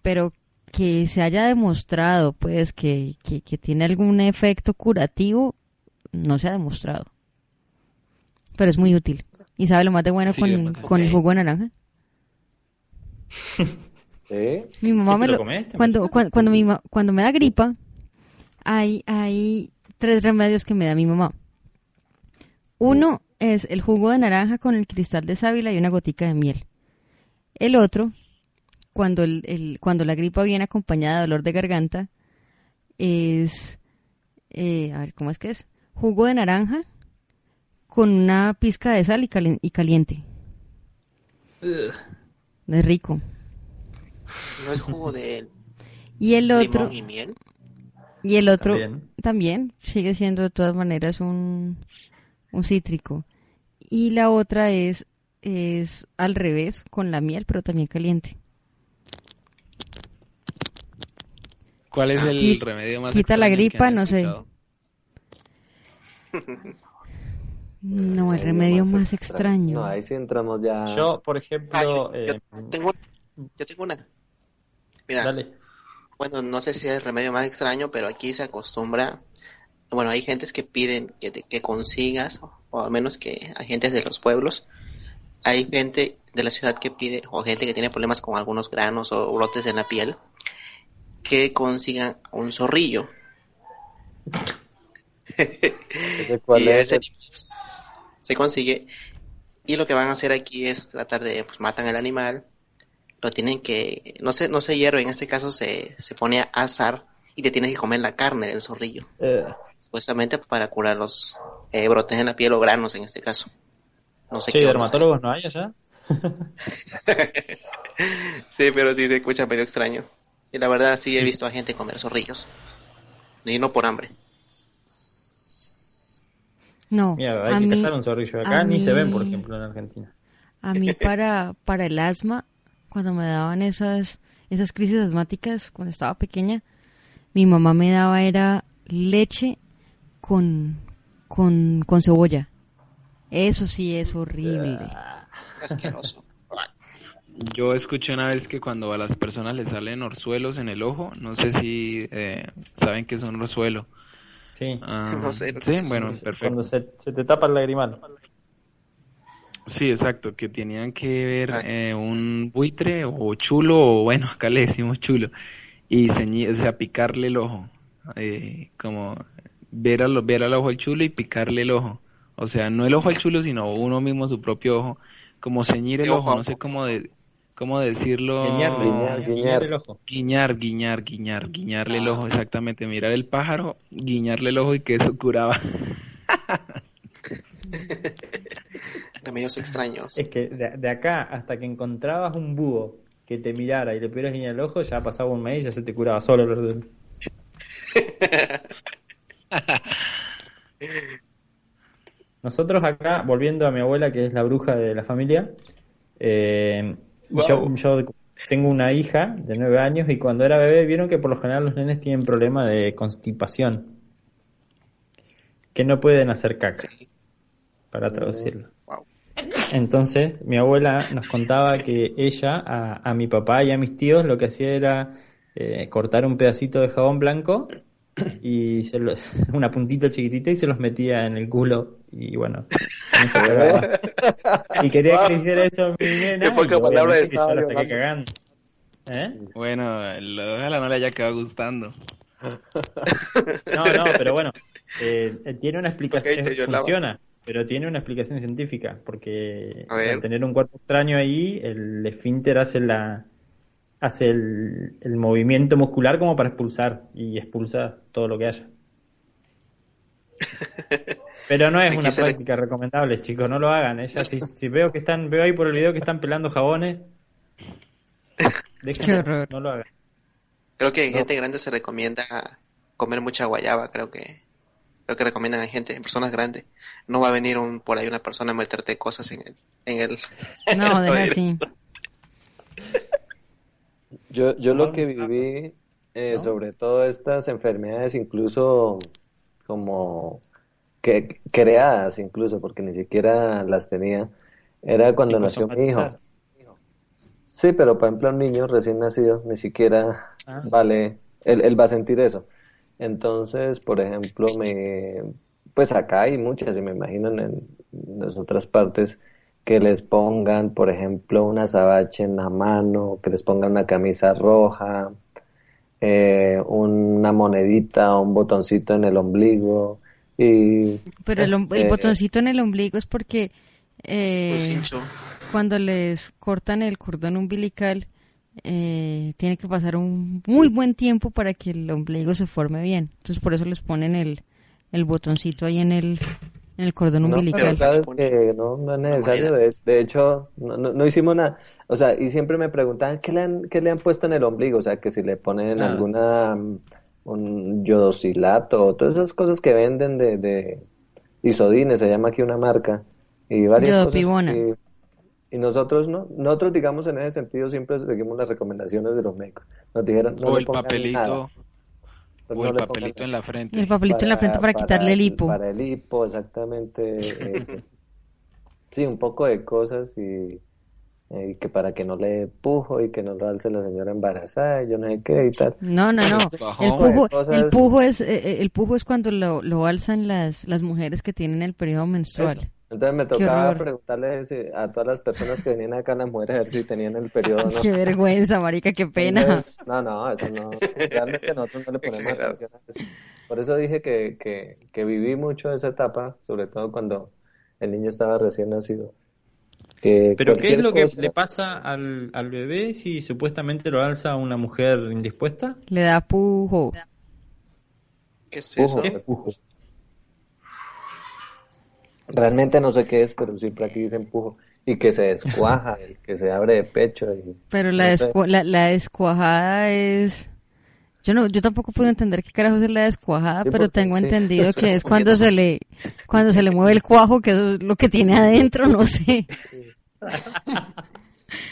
[SPEAKER 1] pero que se haya demostrado pues que, que, que tiene algún efecto curativo, no se ha demostrado. Pero es muy útil. ¿Y sabe lo más de bueno
[SPEAKER 4] Sí,
[SPEAKER 1] con, con el jugo de naranja? <laughs>
[SPEAKER 3] ¿Sí?
[SPEAKER 1] Mi mamá
[SPEAKER 2] ¿Y te
[SPEAKER 1] me
[SPEAKER 2] lo
[SPEAKER 1] lo, cuando, cuando, cuando, mi ma- cuando me da gripa, hay, hay tres remedios que me da mi mamá. Uno es el jugo de naranja con el cristal de sábila y una gotica de miel. El otro, cuando, el, el- cuando la gripa viene acompañada de dolor de garganta, es, eh, a ver, ¿cómo es que es? Jugo de naranja con una pizca de sal y, calen- y caliente. Es rico.
[SPEAKER 5] No el jugo de <laughs>
[SPEAKER 1] Y el otro,
[SPEAKER 5] limón y miel.
[SPEAKER 1] Y el otro
[SPEAKER 2] También.
[SPEAKER 1] también, sigue siendo de todas maneras un, un cítrico. Y la otra es, es al revés, con la miel, pero también caliente.
[SPEAKER 4] ¿Cuál es el
[SPEAKER 1] Qui-
[SPEAKER 4] remedio más
[SPEAKER 1] quita la gripa, no sé. No, el remedio más
[SPEAKER 3] extraño.
[SPEAKER 1] extraño.
[SPEAKER 3] No, ahí sí entramos ya.
[SPEAKER 2] Yo, por ejemplo,
[SPEAKER 5] Ah, yo,
[SPEAKER 2] eh,
[SPEAKER 5] tengo una. Yo tengo una. Mira,
[SPEAKER 2] dale.
[SPEAKER 5] bueno, no sé si es el remedio más extraño, pero aquí se acostumbra. Bueno, hay gentes que piden que, te- que consigas, o al menos que hay gentes de los pueblos. Hay gente de la ciudad que pide, o gente que tiene problemas con algunos granos o brotes en la piel, que consigan un zorrillo.
[SPEAKER 3] ¿Ese cuál <laughs>
[SPEAKER 5] y
[SPEAKER 3] es?
[SPEAKER 5] ese se consigue y lo que van a hacer aquí es tratar de pues matan al animal lo tienen que no se no se hierve en este caso se, se pone a asar y te tienes que comer la carne del zorrillo
[SPEAKER 2] Eh,
[SPEAKER 5] supuestamente para curar los eh, brotes en la piel o granos en este caso no sé
[SPEAKER 2] sí,
[SPEAKER 5] qué hornos hay.
[SPEAKER 2] dermatólogos no hay allá. <laughs>
[SPEAKER 5] sí pero sí se escucha medio extraño y la verdad sí he visto a gente comer zorrillos y no por hambre
[SPEAKER 1] No,
[SPEAKER 2] Mira, hay
[SPEAKER 1] a
[SPEAKER 2] que
[SPEAKER 1] mí,
[SPEAKER 2] cazar un zorrillo. Acá ni se ven, por
[SPEAKER 1] mí-
[SPEAKER 2] ejemplo, en Argentina.
[SPEAKER 1] a mí <laughs> para, para el asma, cuando me daban esas, esas crisis asmáticas cuando estaba pequeña, mi mamá me daba era leche con, con, con cebolla. Eso sí es horrible.
[SPEAKER 5] asqueroso
[SPEAKER 4] Yo escuché una vez que cuando a las personas les salen orzuelos en el ojo, no sé si eh, saben qué son orzuelo.
[SPEAKER 2] Sí.
[SPEAKER 4] Ah, <laughs>
[SPEAKER 5] No sé que
[SPEAKER 4] Sí,
[SPEAKER 5] es.
[SPEAKER 4] bueno, perfecto.
[SPEAKER 2] Cuando se, se te tapa el lagrimal.
[SPEAKER 4] Sí, exacto, que tenían que ver
[SPEAKER 5] Ah.
[SPEAKER 4] eh, un buitre o chulo, o bueno, acá le decimos chulo, y ceñi- o sea, picarle el ojo, eh, como ver al, ver al ojo al chulo y picarle el ojo, o sea, no el ojo al chulo, sino uno mismo su propio ojo, como ceñir el
[SPEAKER 5] ojo
[SPEAKER 4] no sé cómo, de, cómo decirlo,
[SPEAKER 2] Guiñarle,
[SPEAKER 3] Guiñar,
[SPEAKER 2] guiñar,
[SPEAKER 3] guiñar.
[SPEAKER 2] el ojo.
[SPEAKER 4] guiñar, guiñar, guiñar, guiñarle el
[SPEAKER 5] Ah.
[SPEAKER 4] ojo, exactamente, mirar el pájaro, guiñarle el ojo y que eso curaba.
[SPEAKER 5] remedio <laughs> remedios extraños.
[SPEAKER 2] Es que de, de acá hasta que encontrabas un búho que te mirara y le pudieras guiñar el ojo, ya pasaba un mes y ya se te curaba solo. el- <laughs> Nosotros acá, volviendo a mi abuela, que es la bruja de la familia, eh, yo, yo tengo una hija de nueve años y cuando era bebé vieron que por lo general los nenes tienen problema de constipación, que no pueden hacer caca, para traducirlo.
[SPEAKER 5] Wow.
[SPEAKER 2] Entonces, mi abuela nos contaba que ella, a, a mi papá y a mis tíos, lo que hacía era eh, cortar un pedacito de jabón blanco <coughs> y se lo- <laughs> una puntita chiquitita y se los metía en el culo y bueno, <laughs> cagaba. Y quería que le hiciera eso mi nena
[SPEAKER 7] Qué poca palabra
[SPEAKER 2] yo
[SPEAKER 7] estaba
[SPEAKER 2] la saqué
[SPEAKER 7] llevando.
[SPEAKER 2] cagando. ¿Eh?
[SPEAKER 4] Bueno, lo- ojalá no le haya quedado gustando. <laughs>
[SPEAKER 2] No, no, pero bueno, eh, eh, tiene una explicación, funciona, pero tiene una explicación científica, porque al tener un cuerpo extraño ahí, el esfínter hace la hace el, el movimiento muscular como para expulsar y expulsa todo lo que haya. <laughs> Pero no es una práctica recomendable, chicos, no lo hagan. ¿eh? Ya si, si veo que están, veo ahí por el video que están pelando jabones, <laughs> déjenlo,
[SPEAKER 1] Qué horror.
[SPEAKER 2] no lo hagan.
[SPEAKER 5] Creo que en gente grande se recomienda comer mucha guayaba, creo que creo que recomiendan a gente, personas grandes. No va a venir un, por ahí una persona a meterte cosas en el, en el
[SPEAKER 1] No, deja así. <laughs>
[SPEAKER 3] Yo, yo lo que viví eh,
[SPEAKER 2] ¿no?
[SPEAKER 3] sobre todo estas enfermedades, incluso como que creadas, incluso porque ni siquiera las tenía, era cuando nació mi hijo. Sí, pero por ejemplo un niño recién nacido ni siquiera
[SPEAKER 2] Ah.
[SPEAKER 3] vale, él, él va a sentir eso. Entonces, por ejemplo, me, pues acá hay muchas, y me imagino en, en las otras partes, que les pongan, por ejemplo, un azabache en la mano, que les pongan una camisa roja, eh, una monedita o un botoncito en el ombligo, y
[SPEAKER 1] Pero el, el
[SPEAKER 3] Eh,
[SPEAKER 1] botoncito en el ombligo es porque eh,
[SPEAKER 5] cincho.
[SPEAKER 1] cuando les cortan el cordón umbilical eh, tiene que pasar un muy buen tiempo para que el ombligo se forme bien. Entonces por eso les ponen el, el botoncito ahí en el, en el cordón
[SPEAKER 3] No,
[SPEAKER 1] umbilical.
[SPEAKER 3] pero sabes que no, no es necesario. De, de hecho, no, no, no hicimos nada. O sea, y siempre me preguntaban qué le han, qué le han puesto en el ombligo. O sea, que si le ponen
[SPEAKER 2] Nada.
[SPEAKER 3] alguna mm, un yodosilato, todas esas cosas que venden de, de isodines, se llama aquí una marca, y varias cosas.
[SPEAKER 1] Yodopivona.
[SPEAKER 3] Y, y nosotros no, nosotros digamos en ese sentido siempre seguimos las recomendaciones de los médicos. Nos dijeron no
[SPEAKER 4] o
[SPEAKER 3] le
[SPEAKER 4] el papelito,
[SPEAKER 3] nada.
[SPEAKER 4] O
[SPEAKER 3] No
[SPEAKER 4] el papelito en la frente.
[SPEAKER 1] El papelito en la frente para quitarle el hipo.
[SPEAKER 3] Para el hipo, exactamente. eh, <laughs> sí, un poco de cosas y, eh, y que para que no le pujo y que no lo alce la señora embarazada, y yo no sé qué y tal.
[SPEAKER 1] No, no, no.
[SPEAKER 4] Bajón.
[SPEAKER 1] El pujo,
[SPEAKER 3] Cosas-
[SPEAKER 1] el pujo es eh, eh, el pujo es cuando lo, lo alzan las, las mujeres que tienen el periodo menstrual.
[SPEAKER 3] Entonces me tocaba preguntarle si- a todas las personas que venían acá, las mujeres, a ver si tenían el periodo o no. <laughs>
[SPEAKER 1] Qué vergüenza, marica, qué pena.
[SPEAKER 3] Entonces, no, no, eso no. Realmente nosotros no le <laughs> ponemos atención a eso. Por eso dije que, que, que viví mucho esa etapa, sobre todo cuando el niño estaba recién nacido. Que
[SPEAKER 2] Pero ¿qué es lo que le pasa al, al bebé si supuestamente lo alza una mujer indispuesta?
[SPEAKER 1] Le da pujo.
[SPEAKER 5] ¿Qué es eso?
[SPEAKER 2] ¿Qué es pujo?
[SPEAKER 3] Realmente no sé qué es, pero siempre aquí dicen pujo. Y que se descuaja, <laughs> y que se abre de pecho. Y,
[SPEAKER 1] Pero la,
[SPEAKER 3] no sé.
[SPEAKER 1] descua- la, la descuajada es... Yo no, yo tampoco puedo entender qué carajos es la descuajada,
[SPEAKER 3] Sí,
[SPEAKER 1] pero tengo
[SPEAKER 3] sí.
[SPEAKER 1] entendido <laughs> que es cuando se le, cuando se le mueve el cuajo, que es lo que tiene adentro, no sé.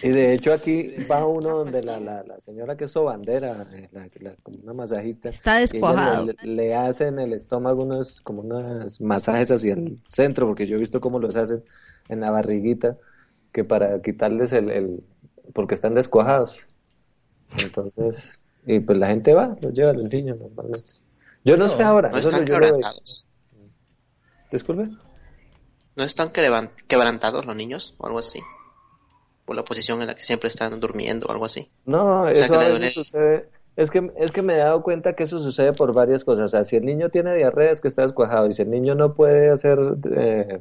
[SPEAKER 3] Y de hecho aquí va uno donde la, la, la señora que es sobandera, eh, la, la- como una masajista,
[SPEAKER 1] Está descuajado.
[SPEAKER 3] le, le, le hace en el estómago unos, como unos masajes hacia el centro, porque yo he visto cómo los hacen en la barriguita, que para quitarles el, el porque están descuajados. Entonces, y pues la gente va, los lleva a los niños normalmente. Yo no, sé ahora,
[SPEAKER 5] No están quebrantados.
[SPEAKER 3] Disculpe.
[SPEAKER 5] ¿No están quebran- quebrantados los niños o algo así? Por la posición en la que siempre están durmiendo o algo así.
[SPEAKER 3] No,
[SPEAKER 5] sea,
[SPEAKER 3] eso
[SPEAKER 5] que
[SPEAKER 3] a
[SPEAKER 5] le
[SPEAKER 3] veces
[SPEAKER 5] duele-
[SPEAKER 3] sucede. Es que, es que me he dado cuenta que eso sucede por varias cosas. O sea, si el niño tiene diarrea es que está descuajado. Y si el niño no puede hacer eh,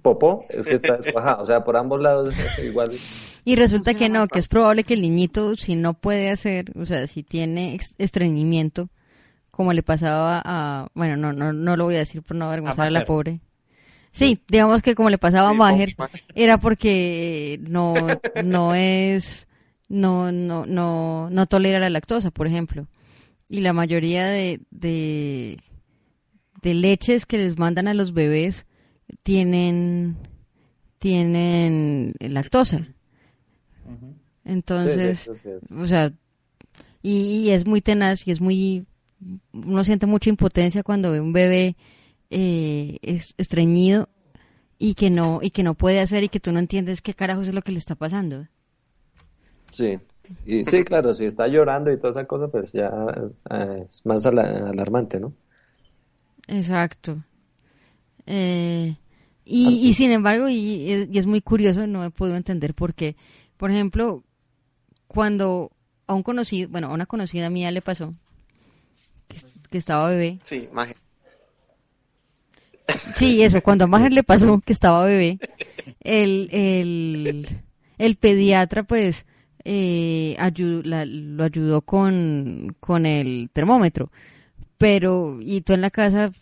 [SPEAKER 3] popó, es que está descuajado. O sea, por ambos lados es igual.
[SPEAKER 1] Y resulta que no, que es probable que el niñito, si no puede hacer, o sea, si tiene estreñimiento, como le pasaba a, bueno, no, no, no lo voy a decir por no avergonzar a la pobre. Sí, digamos que como le pasaba a Maher, era porque no, no es, no, no, no, no tolera la lactosa, por ejemplo. Y la mayoría de, de, de leches que les mandan a los bebés tienen, tienen lactosa. Entonces,
[SPEAKER 3] Sí, sí, eso sí es.
[SPEAKER 1] o sea, y, y es muy tenaz y es muy, uno siente mucha impotencia cuando ve un bebé eh, es- estreñido y que no y que no puede hacer y que tú no entiendes qué carajos es lo que le está pasando.
[SPEAKER 3] Sí. Y sí, claro, si está llorando y toda esa cosa, pues ya eh, es más ala- alarmante, ¿no?
[SPEAKER 1] Exacto. Eh, y, y sin embargo, y, es- y es muy curioso, no he podido entender por qué. Por ejemplo, cuando a un conocido, bueno, a una conocida mía le pasó que, que estaba bebé.
[SPEAKER 5] Sí, magia.
[SPEAKER 1] Sí, eso, cuando a Maher le pasó que estaba bebé, el, el, el pediatra pues eh, ayu- la- lo ayudó con, con el termómetro, pero y tú en la casa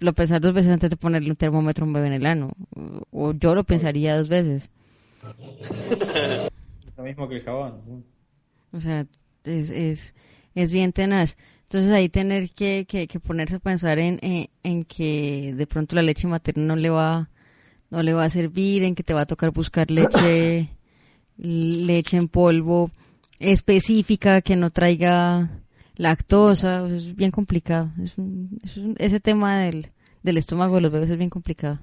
[SPEAKER 1] lo pensás dos veces antes de ponerle un termómetro a un bebé en el ano, o yo lo pensaría dos veces,
[SPEAKER 2] Lo mismo que el jabón.
[SPEAKER 1] o sea, es, es, es bien tenaz. Entonces ahí tener que, que, ponerse a pensar en, en, que de pronto la leche materna no le va no le va a servir, en que te va a tocar buscar leche leche en polvo específica que no traiga lactosa, es bien complicado. Es un- es un- ese tema del, del estómago de los bebés es bien complicado.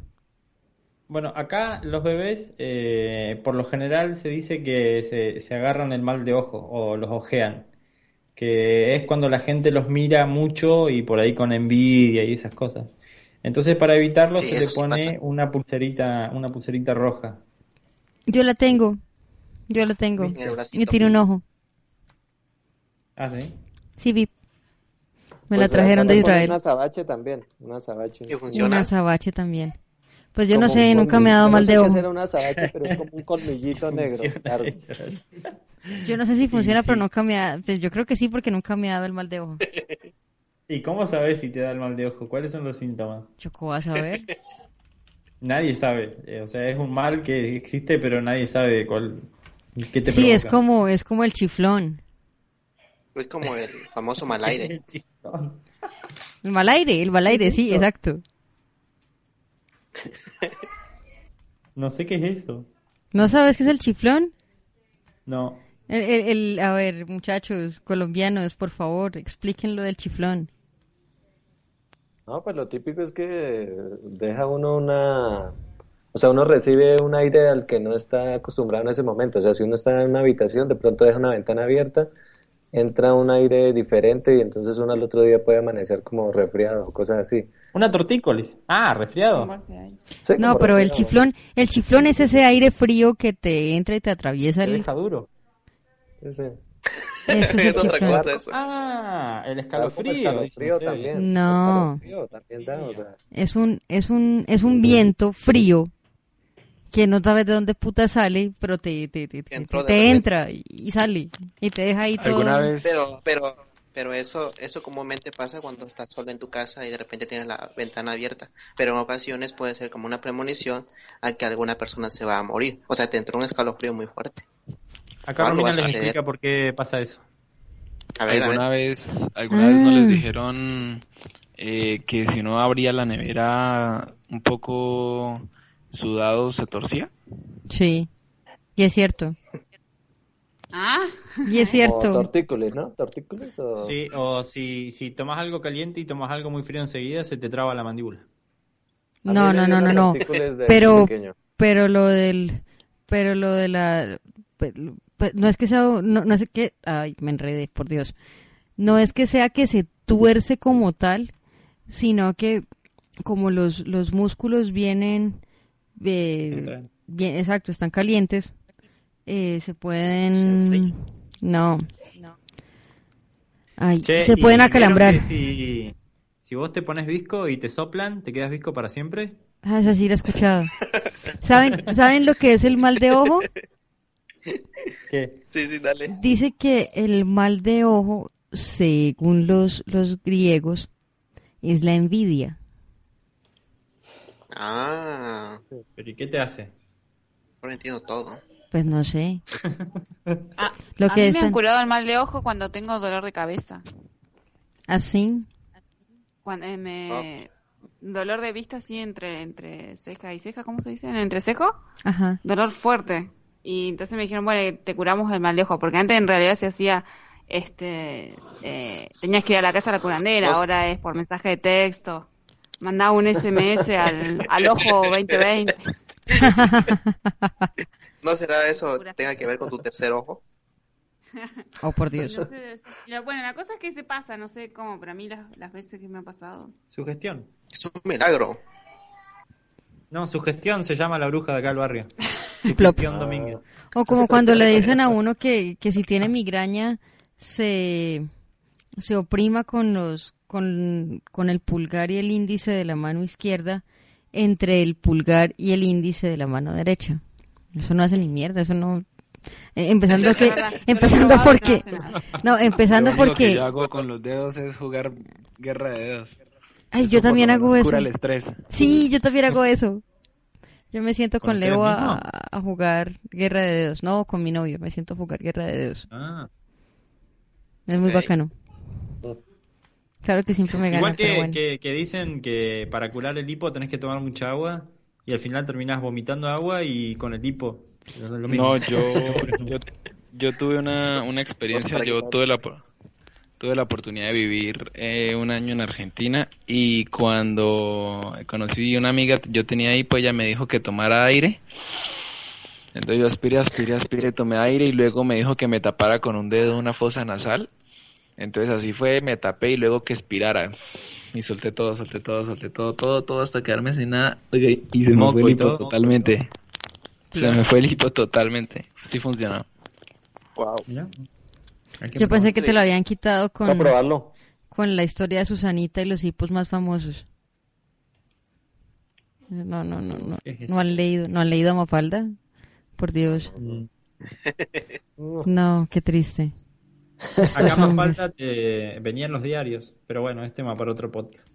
[SPEAKER 2] Bueno, acá los bebés, eh, por lo general se dice que se, se agarran el mal de ojo o los ojean, que es cuando la gente los mira mucho y por ahí con envidia y esas cosas. Entonces, para evitarlo,
[SPEAKER 5] Sí,
[SPEAKER 2] se le
[SPEAKER 5] sí
[SPEAKER 2] pone una pulserita, una pulserita roja.
[SPEAKER 1] Yo la tengo, yo la tengo. Yo tiene un ojo.
[SPEAKER 2] Ah, sí.
[SPEAKER 1] Sí, vi. Me
[SPEAKER 3] Pues
[SPEAKER 1] la trajeron
[SPEAKER 3] acá
[SPEAKER 1] de Israel.
[SPEAKER 3] Una azabache también, una
[SPEAKER 5] funciona.
[SPEAKER 1] una azabache también. Pues yo no sé,
[SPEAKER 3] un
[SPEAKER 1] nunca me ha dado mal de ojo.
[SPEAKER 3] será una azabache, pero es como un colmillito <laughs> negro.
[SPEAKER 1] Yo no sé si funciona,
[SPEAKER 2] sí.
[SPEAKER 1] pero nunca me ha... Pues yo creo que sí, porque nunca me ha dado el mal de ojo. <laughs>
[SPEAKER 2] ¿Y cómo sabes si te da el mal de ojo? ¿Cuáles son los síntomas?
[SPEAKER 1] Yo cómo vas a ver. <laughs>
[SPEAKER 2] Nadie sabe. Eh, o sea, es un mal que existe, pero nadie sabe cuál, qué te
[SPEAKER 1] Sí, es como, es como el chiflón.
[SPEAKER 5] Es como el famoso mal aire.
[SPEAKER 1] El mal aire, el mal aire, sí, exacto.
[SPEAKER 2] No sé qué es eso.
[SPEAKER 1] ¿No sabes qué es el chiflón?
[SPEAKER 2] No.
[SPEAKER 1] El, el- el- a ver, muchachos colombianos, por favor, expliquen lo del chiflón.
[SPEAKER 3] No, pues lo típico es que deja uno una... O sea, uno recibe un aire al que no está acostumbrado en ese momento. O sea, si uno está en una habitación, de pronto deja una ventana abierta, entra un aire diferente y entonces uno al otro día puede amanecer como resfriado o cosas así.
[SPEAKER 2] Una tortícolis. Ah, resfriado.
[SPEAKER 3] Sí,
[SPEAKER 1] No, pero el chiflón, el chiflón es ese aire frío que te entra y te atraviesa
[SPEAKER 2] Te
[SPEAKER 1] el...
[SPEAKER 2] deja duro.
[SPEAKER 1] Eso <laughs> es el
[SPEAKER 5] otra cosa eso.
[SPEAKER 2] Ah, el escalofrío.
[SPEAKER 3] también.
[SPEAKER 1] No.
[SPEAKER 3] Escalofrío también da, o sea.
[SPEAKER 1] Es un, es un, es un viento frío que no sabes de dónde puta sale, pero te, te, te, te- te entra y, sale y te deja ahí todo.
[SPEAKER 4] ¿Alguna vez?
[SPEAKER 5] Pero, pero, pero eso, eso comúnmente pasa cuando estás solo en tu casa y de repente tienes la ventana abierta. Pero en ocasiones puede ser como una premonición a que alguna persona se va a morir. O sea, te entró un escalofrío muy fuerte.
[SPEAKER 2] Acá
[SPEAKER 5] ¿Cuándo
[SPEAKER 2] Romina les explica por qué pasa eso.
[SPEAKER 5] A ver, a ver.
[SPEAKER 4] ¿Alguna vez, alguna vez no les dijeron eh, que si uno abría la nevera un poco sudado se torcía?
[SPEAKER 1] Sí, y es cierto,
[SPEAKER 6] Ah,
[SPEAKER 1] y es
[SPEAKER 3] O
[SPEAKER 1] cierto.
[SPEAKER 3] tortícolis, ¿no? ¿Tortícolis o...?
[SPEAKER 2] Sí, o si, si tomas algo caliente y tomas algo muy frío enseguida, se te traba la mandíbula.
[SPEAKER 1] No, no, no, no, no. Pero,
[SPEAKER 3] pequeño.
[SPEAKER 1] pero lo del, pero lo de la, pe- pe- no es que sea, no, no es que, ay, me enredé, por Dios. No es que sea que se tuerce como tal, sino que como los, los músculos vienen, eh, bien, exacto, están calientes, eh, se pueden, no, ay,
[SPEAKER 2] Che,
[SPEAKER 1] se
[SPEAKER 2] ¿y
[SPEAKER 1] pueden acalambrar.
[SPEAKER 2] Si, si vos te pones visco y te soplan, ¿te quedas visco para siempre?
[SPEAKER 1] Ah, esa sí la he escuchado. ¿Saben, ¿Saben lo que es el mal de ojo?
[SPEAKER 2] ¿Qué?
[SPEAKER 5] Sí, sí, dale.
[SPEAKER 1] Dice que el mal de ojo, según los, los griegos, es la envidia.
[SPEAKER 5] Ah,
[SPEAKER 2] ¿Pero y qué te hace?
[SPEAKER 5] ahora entiendo todo.
[SPEAKER 1] Pues no sé. <laughs>
[SPEAKER 6] Ah,
[SPEAKER 1] Lo
[SPEAKER 6] a
[SPEAKER 1] que
[SPEAKER 6] mí
[SPEAKER 1] es
[SPEAKER 6] me
[SPEAKER 1] tan-
[SPEAKER 6] han curado el mal de ojo cuando tengo dolor de cabeza.
[SPEAKER 1] Así.
[SPEAKER 6] Cuando eh, me dolor de vista así entre entre ceja y ceja, ¿cómo se dice? ¿En entrecejo?
[SPEAKER 1] Ajá.
[SPEAKER 6] Dolor fuerte. Y entonces me dijeron, bueno, te curamos el mal de ojo, porque antes en realidad se hacía este eh, tenías que ir a la casa de la curandera,
[SPEAKER 5] Vos-
[SPEAKER 6] ahora es por mensaje de texto. Mandaba un SMS <laughs> al, al ojo 2020. <laughs>
[SPEAKER 5] ¿No será eso tenga que ver con tu tercer ojo? <laughs>
[SPEAKER 1] Oh, por Dios.
[SPEAKER 6] No sé, bueno, la cosa es que se pasa, no sé cómo, pero a mí las, las veces que me ha pasado.
[SPEAKER 2] Sugestión.
[SPEAKER 5] Es un milagro.
[SPEAKER 2] No, sugestión se llama la bruja de acá del barrio.
[SPEAKER 1] Plop.
[SPEAKER 2] Sugestión Domínguez.
[SPEAKER 1] O como cuando le dicen a uno que, que si tiene migraña se, se oprima con los con, con el pulgar y el índice de la mano izquierda entre el pulgar y el índice de la mano derecha. Eso no hace ni mierda, eso no eh, empezando que <laughs>
[SPEAKER 6] lo
[SPEAKER 1] empezando porque no, empezando
[SPEAKER 4] Lo único que
[SPEAKER 1] porque
[SPEAKER 4] yo hago con los dedos es jugar guerra de dedos.
[SPEAKER 1] ay,
[SPEAKER 4] Eso
[SPEAKER 1] yo
[SPEAKER 4] lo
[SPEAKER 1] también hago eso.
[SPEAKER 4] Cura el estrés.
[SPEAKER 1] Sí, yo también hago eso. Yo me siento
[SPEAKER 2] ¿Con
[SPEAKER 1] Leo a, jugar guerra de dedos. No, con mi novio, me siento a jugar guerra de dedos.
[SPEAKER 2] Ah.
[SPEAKER 1] Es muy bacano. Claro que siempre me gana,
[SPEAKER 2] Igual
[SPEAKER 1] pero
[SPEAKER 2] que,
[SPEAKER 1] bueno.
[SPEAKER 2] que, que dicen que para curar el hipo tenés que tomar mucha agua y al final terminás vomitando agua y con el hipo. es lo mismo.
[SPEAKER 4] No, yo, <laughs> yo, yo tuve una, una experiencia, yo tuve la, tuve la oportunidad de vivir eh, un año en Argentina y cuando conocí una amiga, yo tenía hipo, ella me dijo que tomara aire. Entonces yo aspiré, aspiré, aspiré, tomé aire y luego me dijo que me tapara con un dedo una fosa nasal. Entonces así fue, me tapé y luego que expirara. Y solté todo, solté todo, solté todo, todo, todo hasta quedarme sin nada. Oiga, y se me fue el hipo
[SPEAKER 2] todo.
[SPEAKER 4] totalmente. Se me fue el hipo totalmente. Sí funcionó.
[SPEAKER 5] Wow.
[SPEAKER 1] Yo pensé que te lo habían quitado con,
[SPEAKER 3] probarlo.
[SPEAKER 1] con la historia de Susanita y los hipos más famosos. No, no, no, no. No han leído, no han leído a Mafalda. Por Dios.
[SPEAKER 2] Mm.
[SPEAKER 1] No, qué triste. <laughs>
[SPEAKER 2] Acá más falta eh, venían los diarios, pero bueno, es tema para otro podcast.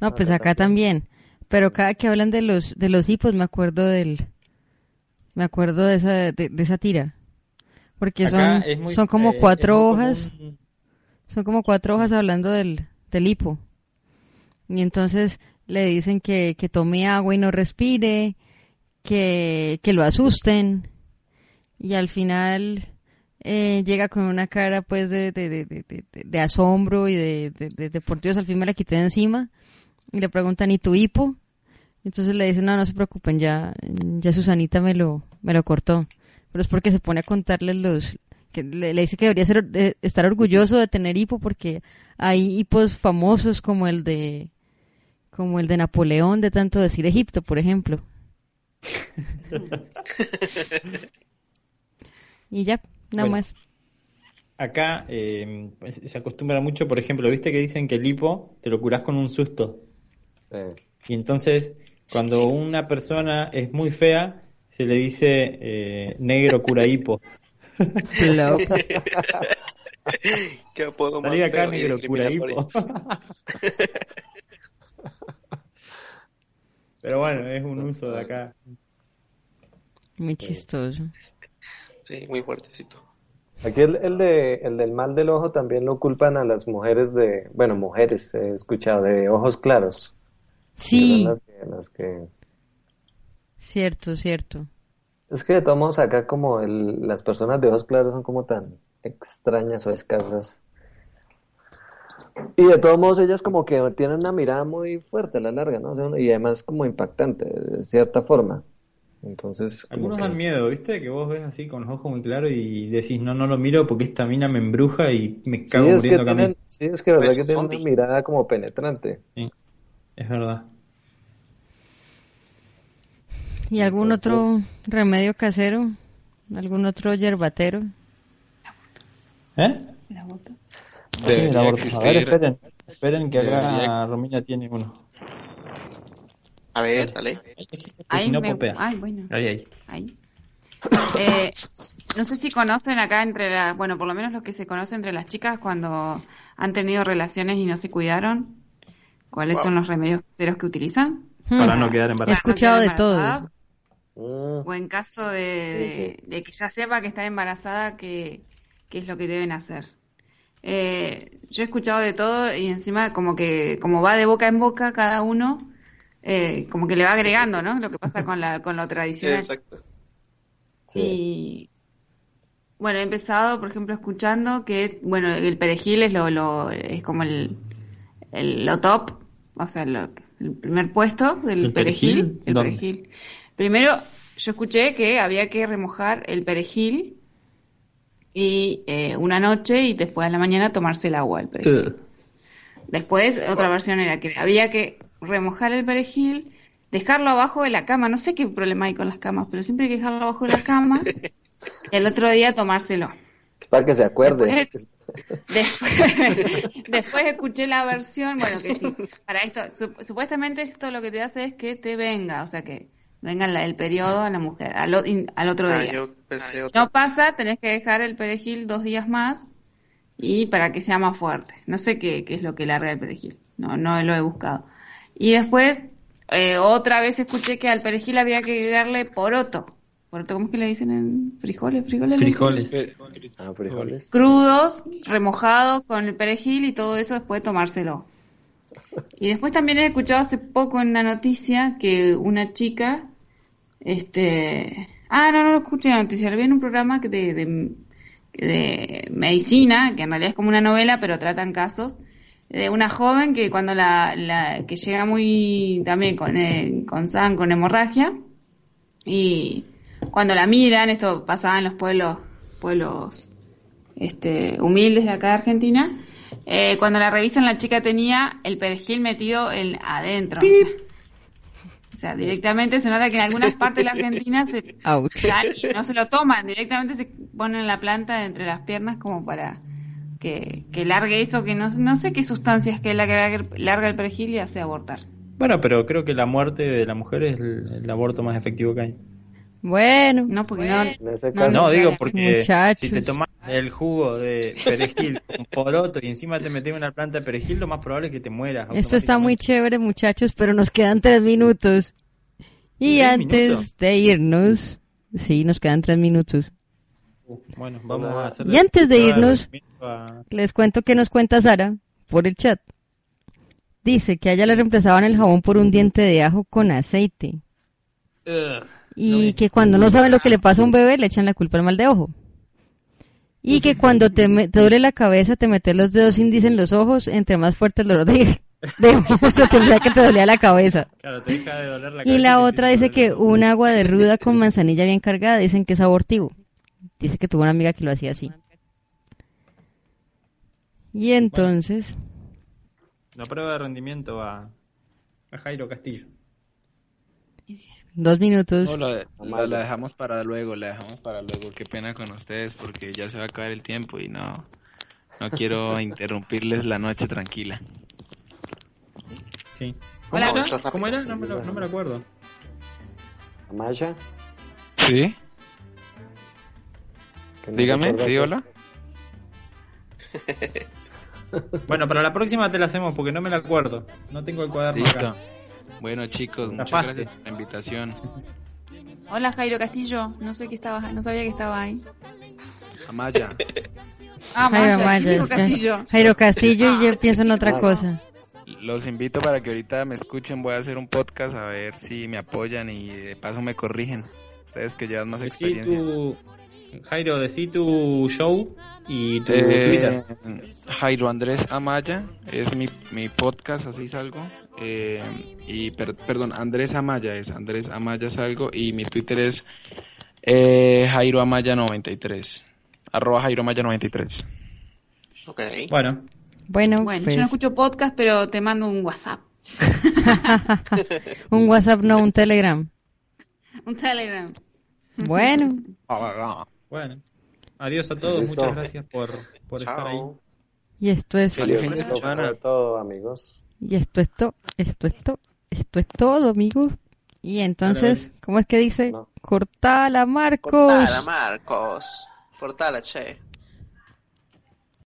[SPEAKER 1] No, pues acá también. Pero cada que hablan de los de los hipos me acuerdo del me acuerdo de esa de, de esa tira. Porque
[SPEAKER 2] Acá
[SPEAKER 1] son
[SPEAKER 2] muy-
[SPEAKER 1] son como
[SPEAKER 2] eh,
[SPEAKER 1] cuatro hojas.
[SPEAKER 2] común-
[SPEAKER 1] Son como cuatro hojas hablando del, del hipo. Y entonces le dicen que, que tome agua y no respire, que, que lo asusten. Y al final eh, llega con una cara pues de, de, de, de, asombro y de, por Dios, al fin me la quité de encima. Y le preguntan, ¿y tu hipo? Entonces le dicen, no, no se preocupen, ya, ya Susanita me lo, me lo cortó. Pero es porque se pone a contarles los, que le, le dice que debería ser, de- estar orgulloso de tener hipo porque hay hipos famosos como el de, como el de Napoleón de tanto decir Egipto, por ejemplo. <laughs> y ya,
[SPEAKER 2] Bueno.
[SPEAKER 1] más.
[SPEAKER 2] Acá eh, pues, se acostumbra mucho, por ejemplo, viste que dicen que el hipo te lo curás con un susto.
[SPEAKER 3] Eh,
[SPEAKER 2] Y entonces, cuando una persona es muy fea, se le dice eh, negro cura hipo.
[SPEAKER 5] ¿Qué apodo más
[SPEAKER 2] Salí acá, negro cura hipo. Pero bueno, es un uso de acá.
[SPEAKER 1] Muy chistoso.
[SPEAKER 5] Sí, muy fuertecito.
[SPEAKER 3] Aquí el, el de, el del mal del ojo también lo culpan a las mujeres de, bueno, mujeres, he escuchado, de ojos claros.
[SPEAKER 1] Sí,
[SPEAKER 3] Son las que- las que-
[SPEAKER 1] cierto, cierto.
[SPEAKER 3] Es que de todos modos acá como el- las personas de ojos claros son como tan extrañas o escasas. Y de todos modos ellas como que tienen una mirada muy fuerte a la larga, ¿no? O sea, y además como impactante, de cierta forma. Entonces,
[SPEAKER 2] Algunos
[SPEAKER 3] que-
[SPEAKER 2] dan miedo, ¿viste? Que vos ves así con los ojos muy claros y decís, no, no lo miro porque esta mina me embruja y me
[SPEAKER 3] Sí,
[SPEAKER 2] cago
[SPEAKER 3] que
[SPEAKER 2] muriendo
[SPEAKER 3] tienen,
[SPEAKER 2] camino.
[SPEAKER 3] sí, es que verdad
[SPEAKER 5] Pues
[SPEAKER 3] que tienen una mirada como penetrante.
[SPEAKER 2] Es verdad.
[SPEAKER 1] ¿Y algún
[SPEAKER 3] Entonces-
[SPEAKER 1] otro remedio casero? ¿Algún otro yerbatero?
[SPEAKER 2] ¿Eh?
[SPEAKER 4] Debería
[SPEAKER 2] Sí, la aborto. A ver, esperen, esperen que acá Romina tiene uno.
[SPEAKER 5] A ver, dale.
[SPEAKER 2] No,
[SPEAKER 6] me-. Ay, bueno.
[SPEAKER 2] Ahí, ahí.
[SPEAKER 6] Ahí. Eh, no sé si conocen acá entre las, bueno, por lo menos los que se conocen entre las chicas cuando han tenido relaciones y no se cuidaron, ¿cuáles
[SPEAKER 5] Wow.
[SPEAKER 6] son los remedios caseros que utilizan?
[SPEAKER 2] Para no quedar
[SPEAKER 1] He
[SPEAKER 2] embarazada.
[SPEAKER 1] escuchado de todo.
[SPEAKER 3] Mm,
[SPEAKER 6] O en caso de, de- de que ya sepa que está embarazada, que, que es lo que deben hacer. Eh, yo he escuchado de todo y encima como que como va de boca en boca cada uno, eh, como que le va agregando, ¿no? Lo que pasa con la con lo tradicional.
[SPEAKER 5] Exacto.
[SPEAKER 3] sí.
[SPEAKER 6] Y bueno, he empezado, por ejemplo, escuchando que, bueno, el perejil es lo, lo es como el, el- lo top, o sea, lo- el primer puesto del
[SPEAKER 2] ¿El
[SPEAKER 6] perejil.
[SPEAKER 2] perejil?
[SPEAKER 6] El
[SPEAKER 2] ¿Dónde?
[SPEAKER 6] perejil. Primero, yo escuché que había que remojar el perejil y eh, una noche y después a la mañana tomarse el agua del perejil. Después, otra versión era que había que remojar el perejil, dejarlo abajo de la cama. No sé qué problema hay con las camas, pero siempre hay que dejarlo abajo de la cama <laughs> y el otro día tomárselo.
[SPEAKER 3] Para que se acuerde.
[SPEAKER 6] Después, <laughs> después escuché la versión, bueno, que sí, para esto, sup- supuestamente esto lo que te hace es que te venga, o sea, que venga la- el periodo a la mujer, al, al otro
[SPEAKER 5] Ah,
[SPEAKER 6] día.
[SPEAKER 5] yo pensé otra
[SPEAKER 6] No pasa, tenés que dejar el perejil dos días más y para que sea más fuerte. No sé qué, qué es lo que larga el perejil, no, no lo he buscado. Y después, eh, otra vez escuché que al perejil había que agregarle poroto. ¿Poroto cómo es que le dicen en frijoles? ¿Frijoles?
[SPEAKER 2] Frijoles.
[SPEAKER 3] Ah, frijoles.
[SPEAKER 6] Crudos, remojados con el perejil y todo eso después tomárselo. Y después también he escuchado hace poco en una noticia que una chica, este, ah, no, no lo escuché en la noticia, lo vi en un programa que de, de, de medicina, que en realidad es como una novela, pero tratan casos, de una joven que cuando la, la que llega muy también con, eh, con sangre, con hemorragia, y cuando la miran, esto pasaba en los pueblos, pueblos este, humildes de acá de Argentina, eh, cuando la revisan la chica tenía el perejil metido en, adentro. O sea, directamente se nota que en algunas partes de la Argentina se dan y no se lo toman, directamente se ponen la planta entre las piernas como para que, que largue eso, que no, no sé qué sustancias que es la que larga- el perejil y hace abortar.
[SPEAKER 2] Bueno, pero creo que la muerte de la mujer es el, el aborto más efectivo que hay.
[SPEAKER 1] Bueno,
[SPEAKER 6] No, porque no, No,
[SPEAKER 2] digo porque
[SPEAKER 1] Muchachos.
[SPEAKER 2] si te tomas el jugo de perejil <laughs> con poroto y encima te metes una planta de perejil, lo más probable es que te mueras.
[SPEAKER 1] esto está muy chévere, muchachos, pero nos quedan tres minutos. Y
[SPEAKER 2] ¿Tres
[SPEAKER 1] antes
[SPEAKER 2] minutos?
[SPEAKER 1] de irnos, sí, nos quedan tres minutos.
[SPEAKER 2] Uh, Bueno, vamos a hacer.
[SPEAKER 1] Y antes de irnos- Les cuento que nos cuenta Sara por el chat. Dice que a ella le reemplazaban el jabón por un diente de ajo con aceite.
[SPEAKER 2] Ugh.
[SPEAKER 1] Y que cuando no saben lo que le pasa a un bebé, le echan la culpa al mal de ojo. Y que cuando te, te duele la cabeza, te metes los dedos índices en los ojos, entre más fuerte el dolor de, de ojo, <laughs> se tendría que te dolía la cabeza.
[SPEAKER 2] Claro, te deja de doler la
[SPEAKER 1] Y
[SPEAKER 2] cabeza
[SPEAKER 1] la
[SPEAKER 2] te
[SPEAKER 1] otra dice que un agua de ruda con manzanilla bien cargada, dicen que es abortivo. Dice que tuvo una amiga que lo hacía así. Y entonces,
[SPEAKER 2] La prueba de rendimiento a, a Jairo Castillo.
[SPEAKER 1] dos minutos.
[SPEAKER 4] No, la, la- la dejamos para luego, la dejamos para luego. Qué pena con ustedes porque ya se va a acabar el tiempo y no, no quiero <laughs> interrumpirles la noche tranquila.
[SPEAKER 2] Sí.
[SPEAKER 6] Hola,
[SPEAKER 2] ¿Cómo,
[SPEAKER 6] ¿no?
[SPEAKER 2] era? ¿Cómo era? No me lo, no me lo acuerdo.
[SPEAKER 3] Amaya.
[SPEAKER 4] ¿Sí?
[SPEAKER 3] no
[SPEAKER 4] Dígame, ¿sí, hola? <laughs>
[SPEAKER 2] Bueno, para la próxima te la hacemos porque no me la acuerdo. No tengo el cuaderno
[SPEAKER 4] Listo.
[SPEAKER 2] acá.
[SPEAKER 4] Bueno, chicos, muchas
[SPEAKER 2] Tapaste.
[SPEAKER 4] gracias por la invitación.
[SPEAKER 6] Hola Jairo Castillo, no sé que estabas, no sabía que estaba ahí.
[SPEAKER 4] Amaya,
[SPEAKER 6] Ah,
[SPEAKER 1] Jairo
[SPEAKER 6] Maya,
[SPEAKER 1] Maya,
[SPEAKER 6] Jairo
[SPEAKER 1] es que-
[SPEAKER 6] Castillo.
[SPEAKER 1] Jairo Castillo y yo pienso en otra <laughs> cosa.
[SPEAKER 4] los invito para que ahorita me escuchen. Voy a hacer un podcast a ver si me apoyan y de paso me corrigen. Ustedes que llevan más
[SPEAKER 2] Decí
[SPEAKER 4] experiencia.
[SPEAKER 2] tu... Jairo, decí tu show y tu
[SPEAKER 4] Eh,
[SPEAKER 2] Twitter.
[SPEAKER 4] Jairo Andrés Amaya es mi, mi podcast, así salgo. Eh, y per- perdón, Andrés Amaya es Andrés Amaya salgo y mi Twitter es eh, Jairo Amaya 93. Arroba Jairo Amaya 93.
[SPEAKER 5] Ok.
[SPEAKER 2] Bueno,
[SPEAKER 1] Bueno,
[SPEAKER 6] Bueno,
[SPEAKER 1] pues,
[SPEAKER 6] yo no escucho podcast, pero te mando un WhatsApp, <laughs>
[SPEAKER 1] un WhatsApp, no un Telegram.
[SPEAKER 6] un Telegram.
[SPEAKER 1] Bueno,
[SPEAKER 2] bueno. Adiós a todos.
[SPEAKER 3] Listo.
[SPEAKER 2] Muchas gracias por, por estar ahí.
[SPEAKER 1] Y esto es,
[SPEAKER 3] todo, amigos.
[SPEAKER 1] y esto es todo, esto es todo, esto es todo, amigos. Y entonces, ¿cómo es que dice?
[SPEAKER 3] No.
[SPEAKER 1] Cortala, Marcos.
[SPEAKER 5] Cortala, Marcos. Fortala, che.